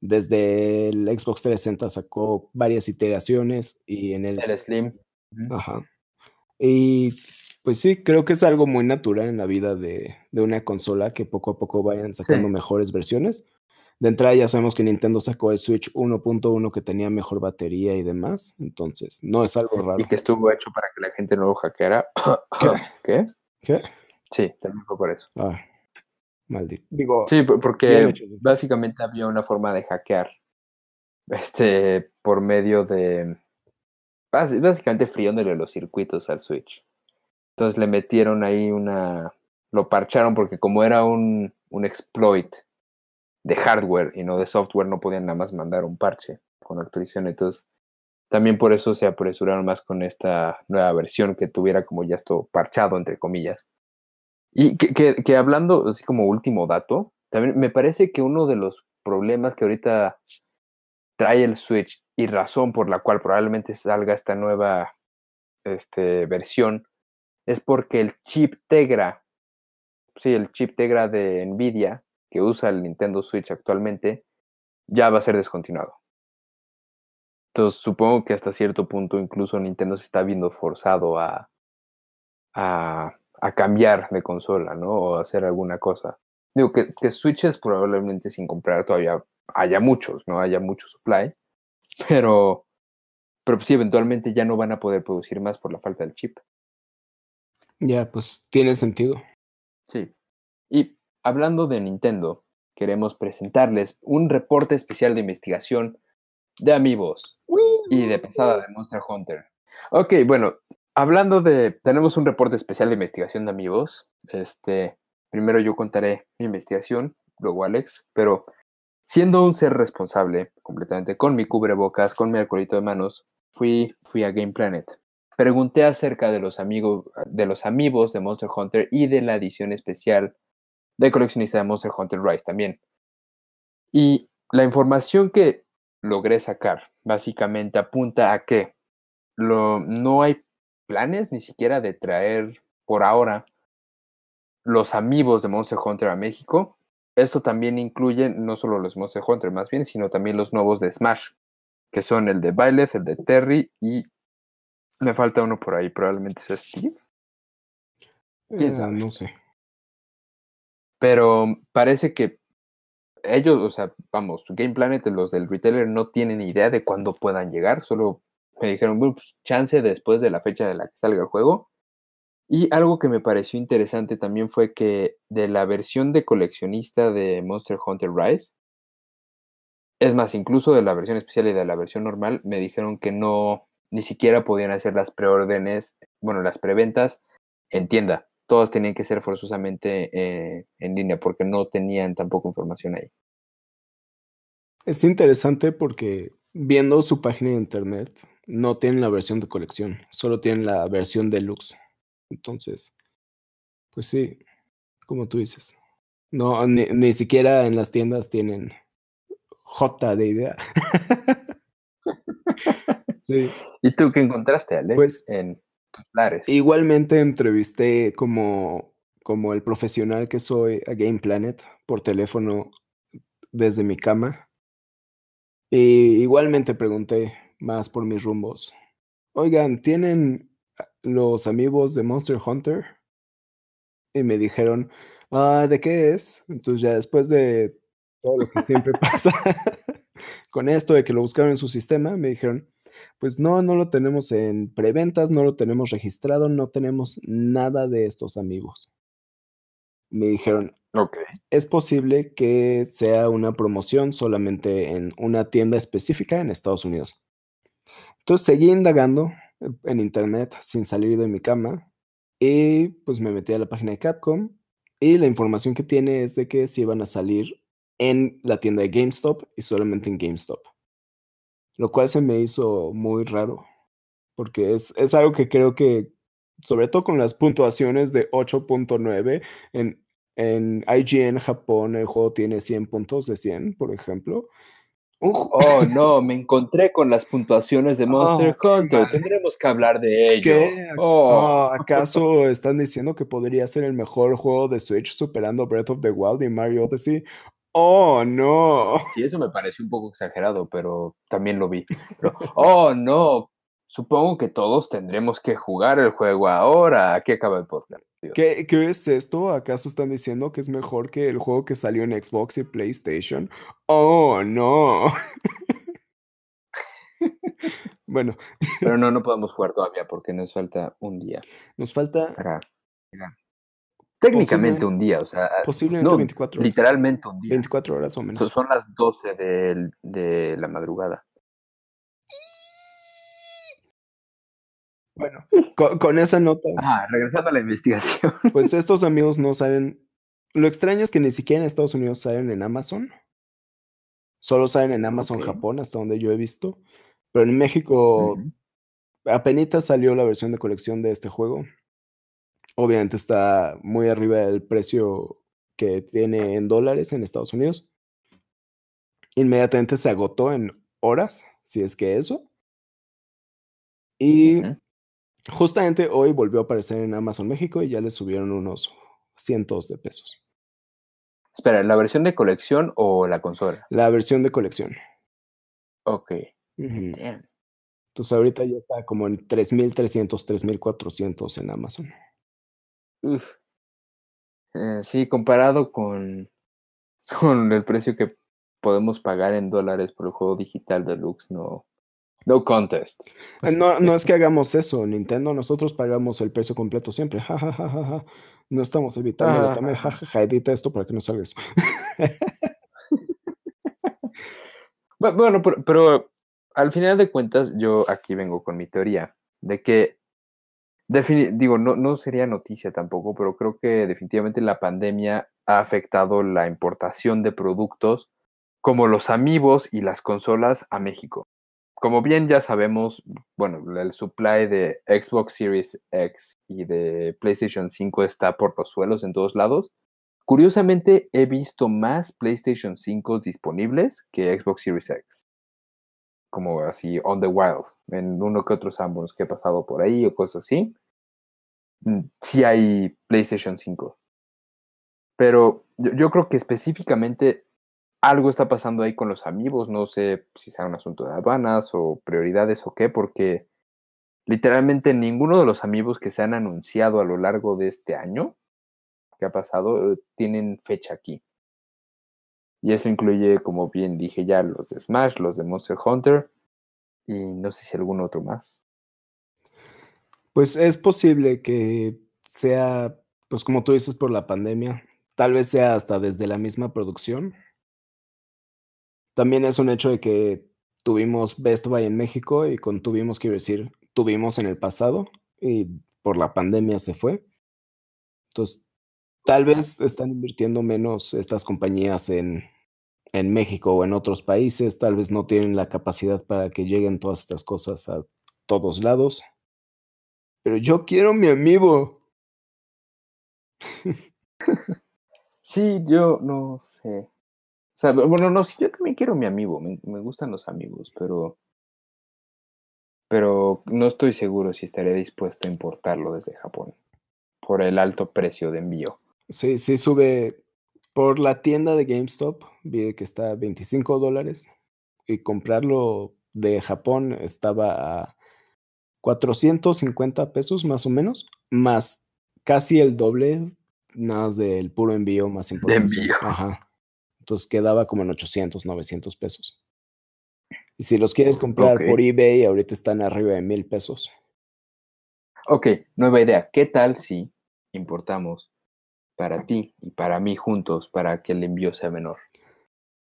Desde el Xbox 360 sacó varias iteraciones y en el. El Slim. Ajá. Y pues sí, creo que es algo muy natural en la vida de, una consola que poco a poco vayan sacando mejores versiones. De entrada ya sabemos que Nintendo sacó el Switch 1.1 que tenía mejor batería y demás, entonces no es algo raro. Y que estuvo hecho para que la gente no lo hackeara. ¿Qué? ¿Qué? ¿Qué? Sí, también fue por eso. Ah, Maldito. Digo, sí, porque básicamente había una forma de hackear este por medio de básicamente friándole los circuitos al Switch. Entonces le metieron ahí una lo parcharon porque como era un, un exploit de hardware y no de software, no podían nada más mandar un parche con actualización. Entonces, también por eso se apresuraron más con esta nueva versión que tuviera como ya esto parchado, entre comillas. Y que, hablando, así como último dato, también me parece que uno de los problemas que ahorita trae el Switch y razón por la cual probablemente salga esta nueva este, versión es porque el chip Tegra, sí, el chip Tegra de Nvidia que usa el Nintendo Switch actualmente, ya va a ser descontinuado. Entonces supongo que hasta cierto punto incluso Nintendo se está viendo forzado a, a a cambiar de consola, ¿no? O hacer alguna cosa. Digo que, que Switches probablemente sin comprar todavía haya muchos, ¿no? Haya mucho supply, pero, pero sí, eventualmente ya no van a poder producir más por la falta del chip. Ya, pues tiene sentido. Sí. Y hablando de Nintendo, queremos presentarles un reporte especial de investigación de amigos y de pasada de Monster Hunter. Ok, bueno, hablando de, tenemos un reporte especial de investigación de amigos. Este, primero yo contaré mi investigación, luego Alex, pero siendo un ser responsable completamente con mi cubrebocas, con mi alcoholito de manos, fui, fui a Game Planet. Pregunté acerca de los amigos, de los amigos de Monster Hunter y de la edición especial de coleccionista de Monster Hunter Rise también. Y la información que logré sacar básicamente apunta a que lo, no hay planes ni siquiera de traer por ahora los amigos de Monster Hunter a México. Esto también incluye no solo los Monster Hunter más bien, sino también los nuevos de Smash, que son el de Byleth, el de Terry y Me falta uno por ahí, probablemente sea Steve. ¿Quién Eh, sabe? no sé. Pero parece que ellos, o sea, vamos, Game Planet, los del retailer, no tienen idea de cuándo puedan llegar. Solo me dijeron, pues chance después de la fecha de la que salga el juego. Y algo que me pareció interesante también fue que de la versión de coleccionista de Monster Hunter Rise, es más, incluso de la versión especial y de la versión normal, me dijeron que no, ni siquiera podían hacer las preórdenes, bueno, las preventas en tienda. Todas tenían que ser forzosamente eh, en línea porque no tenían tampoco información ahí. Es interesante porque viendo su página de internet, no tienen la versión de colección, solo tienen la versión deluxe. Entonces, pues sí, como tú dices. No, ni, ni siquiera en las tiendas tienen J de idea. sí. ¿Y tú qué encontraste, Alex? Pues en igualmente entrevisté como, como el profesional que soy a Game Planet por teléfono desde mi cama. Y igualmente pregunté más por mis rumbos. Oigan, ¿tienen los amigos de Monster Hunter? Y me dijeron, ah, ¿de qué es? Entonces ya después de todo lo que siempre pasa con esto de que lo buscaron en su sistema, me dijeron, pues no, no lo tenemos en preventas, no lo tenemos registrado, no tenemos nada de estos amigos. Me dijeron, es posible que sea una promoción solamente en una tienda específica en Estados Unidos. Entonces seguí indagando en internet sin salir de mi cama y pues me metí a la página de Capcom y la información que tiene es de que sí van a salir en la tienda de GameStop y solamente en GameStop. Lo cual se me hizo muy raro porque es, es algo que creo que, sobre todo con las puntuaciones de 8.9 en, en IGN Japón, el juego tiene 100 puntos de 100, por ejemplo. Oh, no, me encontré con las puntuaciones de Monster Oh, Hunter. Tendremos que hablar de ello. ¿Qué? Oh. Oh, ¿Acaso están diciendo que podría ser el mejor juego de Switch superando Breath of the Wild y Mario Odyssey? Oh, no. Sí, eso me pareció un poco exagerado, pero también lo vi. Pero, oh, no. Supongo que todos tendremos que jugar el juego ahora. Aquí acaba el podcast. ¿Qué, qué es esto? ¿Acaso están diciendo que es mejor que el juego que salió en Xbox y PlayStation? Oh, no. bueno, Pero no, no podemos jugar todavía porque nos falta un día nos falta. Técnicamente un día, o sea, posiblemente no, 24 horas. literalmente un día. 24 horas o menos. So- son las 12 del- de la madrugada. Bueno, con, con esa nota, Ah, regresando a la investigación. pues estos amigos no salen. Lo extraño es que ni siquiera en Estados Unidos salen en Amazon. Solo salen en Amazon. Japón, hasta donde yo he visto. Pero en México Ujú. apenas salió la versión de colección de este juego. Obviamente está muy arriba del precio que tiene en dólares en Estados Unidos. Inmediatamente se agotó en horas, si es que eso. Y justamente hoy volvió a aparecer en Amazon México y ya le subieron unos cientos de pesos. Espera, ¿la versión de colección o la consola? La versión de colección. Ok. Entonces ahorita ya está como en 3.300, 3.400 en Amazon. Uf. Eh, sí, comparado con, con el precio que podemos pagar en dólares por el juego digital deluxe, no, no contest. Eh, No, no es que hagamos eso, Nintendo, nosotros pagamos el precio completo siempre. Ja, ja, ja, ja, ja. No estamos evitándolo Ah, también. ja, Ja, ja, ja, edita esto para que no salga eso. Bu- Bueno, pero, pero al final de cuentas, yo aquí vengo con mi teoría de que, digo, no, no sería noticia tampoco, pero creo que definitivamente la pandemia ha afectado la importación de productos como los amigos y las consolas a México. Como bien ya sabemos, bueno, el supply de Xbox Series X y de PlayStation 5 está por los suelos en todos lados. Curiosamente, he visto más PlayStation 5 disponibles que Xbox Series X. Como así, on the wild. En uno que otros ambos que he pasado por ahí o cosas así. mm, Sí hay PlayStation 5. Pero yo, yo creo que específicamente algo está pasando ahí con los amigos. No sé si sea un asunto de aduanas o prioridades o qué, porque literalmente ninguno de los amigos que se han anunciado a lo largo de este año que ha pasado eh, tienen fecha aquí. Y eso incluye, como bien dije ya, los de Smash, los de Monster Hunter y no sé si algún otro más. Pues es posible que sea, pues como tú dices, por la pandemia. Tal vez sea hasta desde la misma producción. También es un hecho de que tuvimos Best Buy en México y con tuvimos quiero decir, tuvimos en el pasado y por la pandemia se fue. Entonces, tal vez están invirtiendo menos estas compañías en, en México o en otros países, tal vez no tienen la capacidad para que lleguen todas estas cosas a todos lados. Pero yo quiero mi amigo. Sí, yo no sé. O sea, bueno, no, sí, yo también quiero mi amigo, me, me gustan los amigos, pero pero no estoy seguro si estaré dispuesto a importarlo desde Japón por el alto precio de envío. Sí, sí sube por la tienda de GameStop, vi que está a 25 dólares y comprarlo de Japón estaba a 450 pesos más o menos, más casi el doble, nada más del puro envío más De importante. envío. Ajá. Entonces quedaba como en 800, 900 pesos. Y si los quieres comprar por eBay, ahorita están arriba de mil pesos. Ok, nueva idea. ¿Qué tal si importamos para ti y para mí juntos para que el envío sea menor?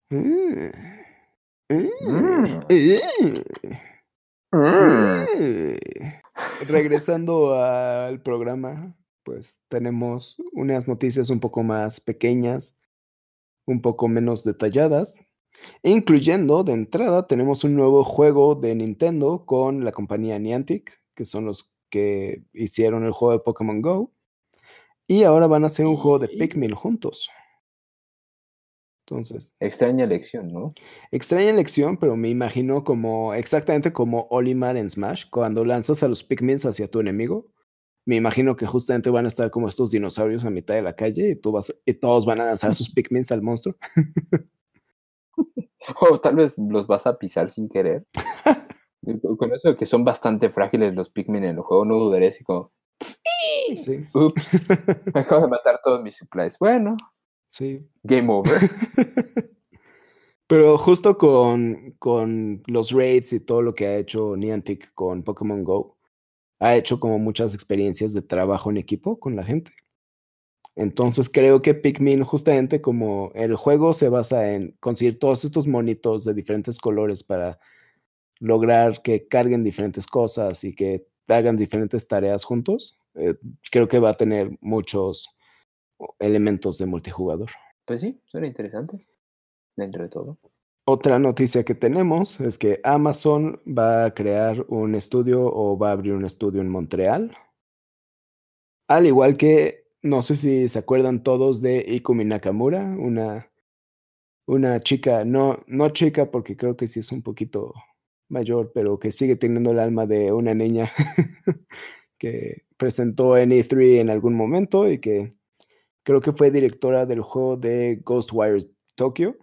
Mm. Mm. Mm. Regresando al programa, pues tenemos unas noticias un poco más pequeñas, un poco menos detalladas, incluyendo de entrada tenemos un nuevo juego de Nintendo con la compañía Niantic, que son los que hicieron el juego de Pokémon Go, y ahora van a hacer un juego de Pikmin juntos. Entonces, Extraña elección, ¿no? Extraña elección, pero me imagino como exactamente como Olimar en Smash, cuando lanzas a los Pikmins hacia tu enemigo. Me imagino que justamente van a estar como estos dinosaurios a mitad de la calle y, tú vas, y todos van a lanzar sus Pikmins al monstruo. O tal vez los vas a pisar sin querer. Con eso de que son bastante frágiles los Pikmin en el juego, no dudaré si como, Sí, ups, me acabo de matar todos mis supplies. Bueno, sí. game over. Pero justo con, con los raids y todo lo que ha hecho Niantic con Pokémon Go, ha hecho como muchas experiencias de trabajo en equipo con la gente. Entonces creo que Pikmin, justamente como el juego se basa en conseguir todos estos monitos de diferentes colores para lograr que carguen diferentes cosas y que hagan diferentes tareas juntos, eh, creo que va a tener muchos elementos de multijugador. Pues sí, suena interesante. Dentro de todo. Otra noticia que tenemos es que Amazon va a crear un estudio o va a abrir un estudio en Montreal. Al igual que, no sé si se acuerdan todos de Ikumi Nakamura, una, una chica, no, no chica porque creo que sí es un poquito mayor, pero que sigue teniendo el alma de una niña que presentó en E3 en algún momento y que creo que fue directora del juego de Ghostwire Tokyo.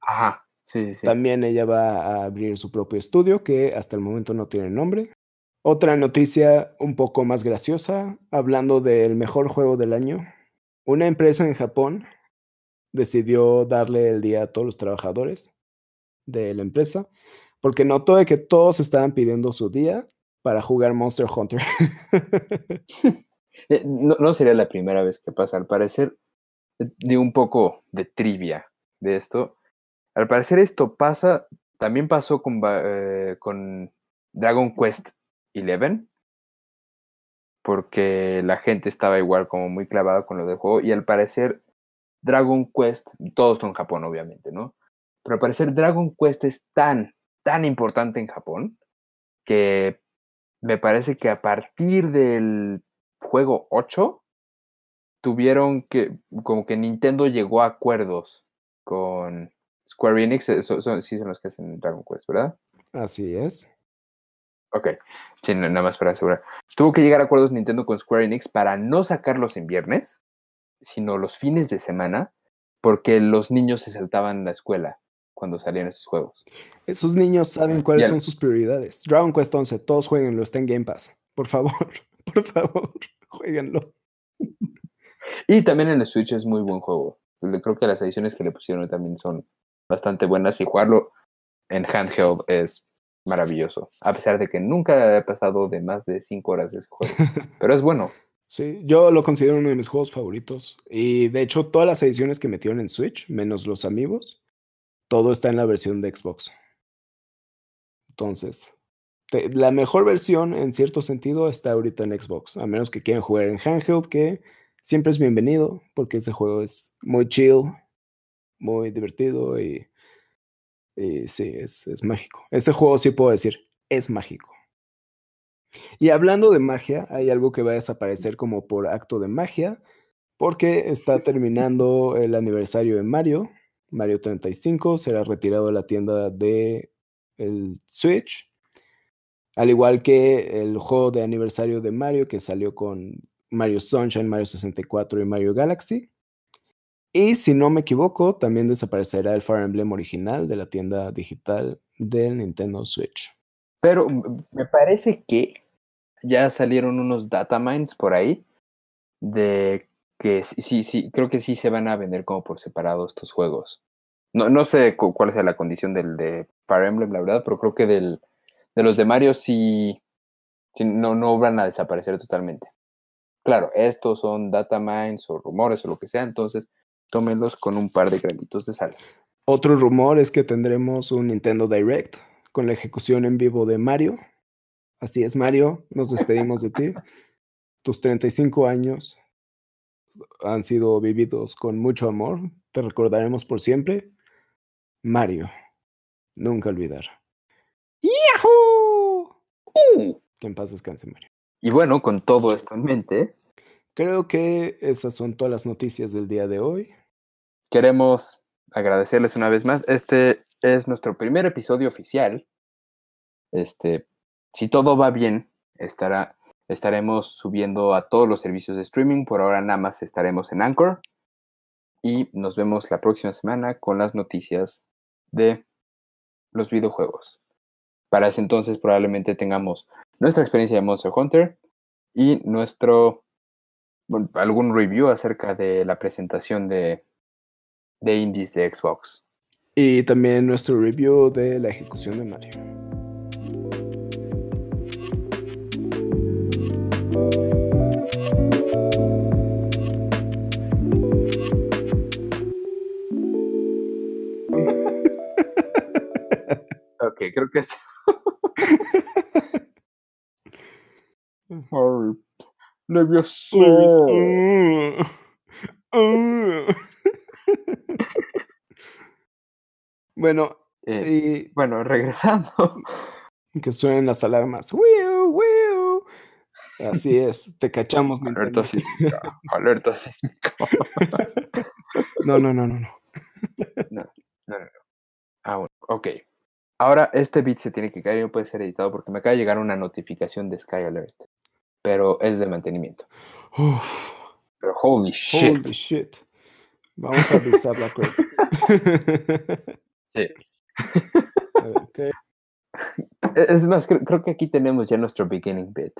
Ajá, sí, sí, sí. También ella va a abrir su propio estudio que hasta el momento no tiene nombre. Otra noticia un poco más graciosa, hablando del mejor juego del año. Una empresa en Japón decidió darle el día a todos los trabajadores de la empresa porque notó de que todos estaban pidiendo su día para jugar Monster Hunter. Eh, No, sería la primera vez que pasa. Al parecer, eh, de un poco de trivia de esto. Al parecer esto pasa, también pasó con, eh, con Dragon Quest 11, porque la gente estaba igual como muy clavada con lo del juego y al parecer Dragon Quest, todos son en Japón obviamente, ¿no? Pero al parecer Dragon Quest es tan, tan importante en Japón que me parece que a partir del juego 8 tuvieron que, como que Nintendo llegó a acuerdos con Square Enix, eh, son, son- sí son los que hacen Dragon Quest, ¿verdad? Así es. Ok, sí, na- nada más para asegurar. Tuvo que llegar a acuerdos Nintendo con Square Enix para no sacarlos en viernes, sino los fines de semana, porque los niños se saltaban la escuela. Cuando salían esos juegos. Esos niños saben cuáles son sus prioridades. Dragon Quest 11, todos jueguenlo, está en Game Pass. Por favor, por favor, jueguenlo. Y también en el Switch es muy buen juego. Creo que las ediciones que le pusieron también son bastante buenas y jugarlo en handheld es maravilloso. A pesar de que nunca he pasado de más de 5 horas de ese juego. Pero es bueno. Sí, yo lo considero uno de mis juegos favoritos. Y de hecho, todas las ediciones que metieron en Switch, menos los amigos, todo está en la versión de Xbox. Entonces, la mejor versión en cierto sentido está ahorita en Xbox, a menos que quieran jugar en handheld, que siempre es bienvenido, porque ese juego es muy chill, muy divertido y, y sí, es, es mágico. Ese juego sí puedo decir, es mágico. Y hablando de magia, hay algo que va a desaparecer como por acto de magia, porque está terminando el aniversario de Mario. Mario 35 será retirado de la tienda de el Switch. Al igual que el juego de aniversario de Mario que salió con Mario Sunshine, Mario 64 y Mario Galaxy. Y si no me equivoco, también desaparecerá el Fire Emblem original de la tienda digital del Nintendo Switch. Pero me parece que ya salieron unos datamines por ahí de que sí, sí, creo que sí se van a vender como por separado estos juegos. No, no sé cu- cuál sea la condición del de Fire Emblem, la verdad, pero creo que del, de los de Mario sí, no, no van a desaparecer totalmente. Claro, estos son datamines o rumores o lo que sea, entonces tómenlos con un par de granitos de sal. Otro rumor es que tendremos un Nintendo Direct con la ejecución en vivo de Mario. Así es, Mario, nos despedimos de ti. Tus 35 años han sido vividos con mucho amor. Te recordaremos por siempre. Mario, nunca olvidar. ¡Yahoo! Uh, Que en paz descanse, Mario. Y bueno, con todo esto en mente, Creo que esas son todas las noticias del día de hoy. queremos agradecerles una vez más. Este es nuestro primer episodio oficial. Este, si todo va bien, estará, estaremos subiendo a todos los servicios de streaming. Por ahora nada más estaremos en Anchor. Y nos vemos la próxima semana con las noticias de los videojuegos. Para ese entonces probablemente tengamos nuestra experiencia de Monster Hunter y nuestro algún review acerca de la presentación de, de indies de Xbox. Y también nuestro review de la ejecución de Mario. Creo que es. Mm. bueno, Eh, y bueno, regresando. que suenen las alarmas. ¡Wiu, wiu! Así es, te cachamos. Alerta sísmica. Alerta sísmica. No, no, no, no, no. Ah, bueno, ok. Ahora este beat se tiene que caer y no puede ser editado porque me acaba de llegar una notificación de Sky Alert. Pero es de mantenimiento. Uf, Pero holy shit. holy shit. Vamos a avisar la cuenta. Sí. Ok. E- Es más, creo, creo que aquí tenemos ya nuestro beginning bit.